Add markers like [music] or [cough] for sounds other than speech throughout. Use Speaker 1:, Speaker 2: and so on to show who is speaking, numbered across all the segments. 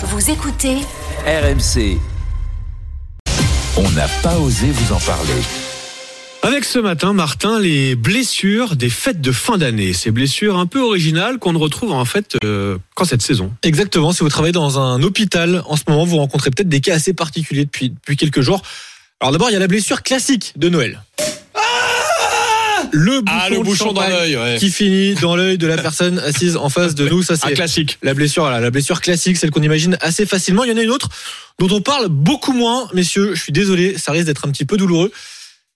Speaker 1: Vous écoutez
Speaker 2: RMC. On n'a pas osé vous en parler.
Speaker 3: Avec ce matin, Martin, les blessures des fêtes de fin d'année. Ces blessures un peu originales qu'on ne retrouve en fait euh, qu'en cette saison.
Speaker 4: Exactement. Si vous travaillez dans un hôpital en ce moment, vous rencontrez peut-être des cas assez particuliers depuis, depuis quelques jours. Alors d'abord, il y a la blessure classique de Noël. Le bouchon,
Speaker 3: Ah, le bouchon dans l'œil, ouais.
Speaker 4: qui finit dans l'œil de la personne assise en face de nous. Ça, c'est
Speaker 3: classique.
Speaker 4: la blessure, voilà, la blessure classique, celle qu'on imagine assez facilement. Il y en a une autre dont on parle beaucoup moins, messieurs. Je suis désolé, ça risque d'être un petit peu douloureux.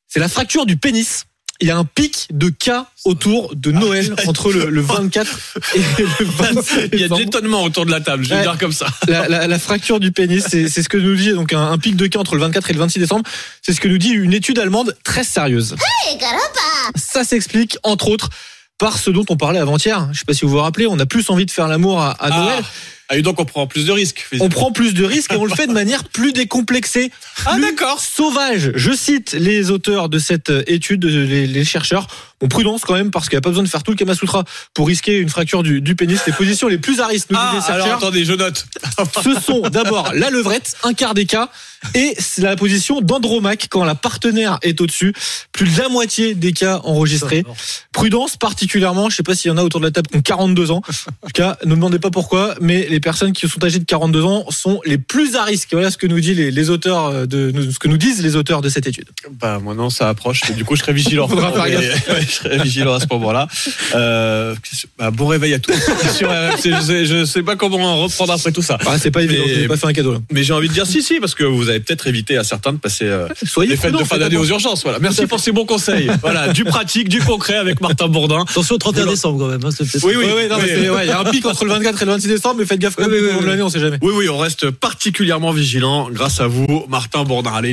Speaker 4: C'est la fracture du pénis. Il y a un pic de cas autour de Noël entre le, le 24 et le 27 [laughs]
Speaker 3: Il y a de l'étonnement autour de la table, je vais
Speaker 4: Ouais.
Speaker 3: dire comme ça. [laughs]
Speaker 4: La, la- la fracture du pénis, c'est c'est ce que nous dit donc un, un pic de cas entre le 24 et le 26 décembre. C'est ce que nous dit une étude allemande très sérieuse. Ça s'explique entre autres par ce dont on parlait avant-hier. Je sais pas si vous vous rappelez, on a plus envie de faire l'amour à, à Noël.
Speaker 3: Ah, et donc on prend plus de risques.
Speaker 4: On prend plus de risques et on le fait de manière plus décomplexée.
Speaker 3: Ah,
Speaker 4: plus
Speaker 3: d'accord.
Speaker 4: Sauvage. Je cite les auteurs de cette étude, les, les chercheurs. Bon, prudence quand même, parce qu'il n'y a pas besoin de faire tout le Kama Sutra pour risquer une fracture du, du pénis. Les positions les plus à risque, nous
Speaker 3: Ah, alors attendez, je note.
Speaker 4: Ce sont d'abord la levrette, un quart des cas, et c'est la position d'Andromaque quand la partenaire est au-dessus. Plus de la moitié des cas enregistrés. Prudence particulièrement, je sais pas s'il y en a autour de la table qui ont 42 ans. En tout cas, ne me demandez pas pourquoi, mais les personnes qui sont âgées de 42 ans sont les plus à risque. Voilà ce que nous dit les, les auteurs euh, de ce que nous disent les auteurs de cette étude.
Speaker 3: Bah moi non, ça approche. Du coup, je serai vigilant.
Speaker 4: Faudra faire gaffe. [laughs]
Speaker 3: serai vigilant à ce moment-là. Euh, bah, bon réveil à tous. [laughs] Sur RMC, je, sais, je sais pas comment reprendre après tout ça.
Speaker 4: Ah, c'est pas évident,
Speaker 3: Mais-
Speaker 4: pas fait un cadeau là.
Speaker 3: Mais j'ai envie de dire si, si, parce que vous avez peut-être évité à certains de passer euh,
Speaker 4: Soyez
Speaker 3: les fêtes de fin d'année aux urgences. Voilà. Merci pour ces bons conseils. [laughs] Voilà, du pratique, du concret avec Martin Bourdin.
Speaker 5: Attention au 31 décembre quand même. hein,
Speaker 3: Oui, oui,
Speaker 4: Oui, oui,
Speaker 3: oui.
Speaker 4: ouais, il y a un pic entre le 24 et le 26 décembre, mais faites gaffe quand même,
Speaker 5: Oui, oui,
Speaker 4: long de
Speaker 5: oui.
Speaker 4: l'année, on sait jamais.
Speaker 3: Oui, oui, on reste particulièrement vigilant grâce à vous, Martin Bourdin. Allez,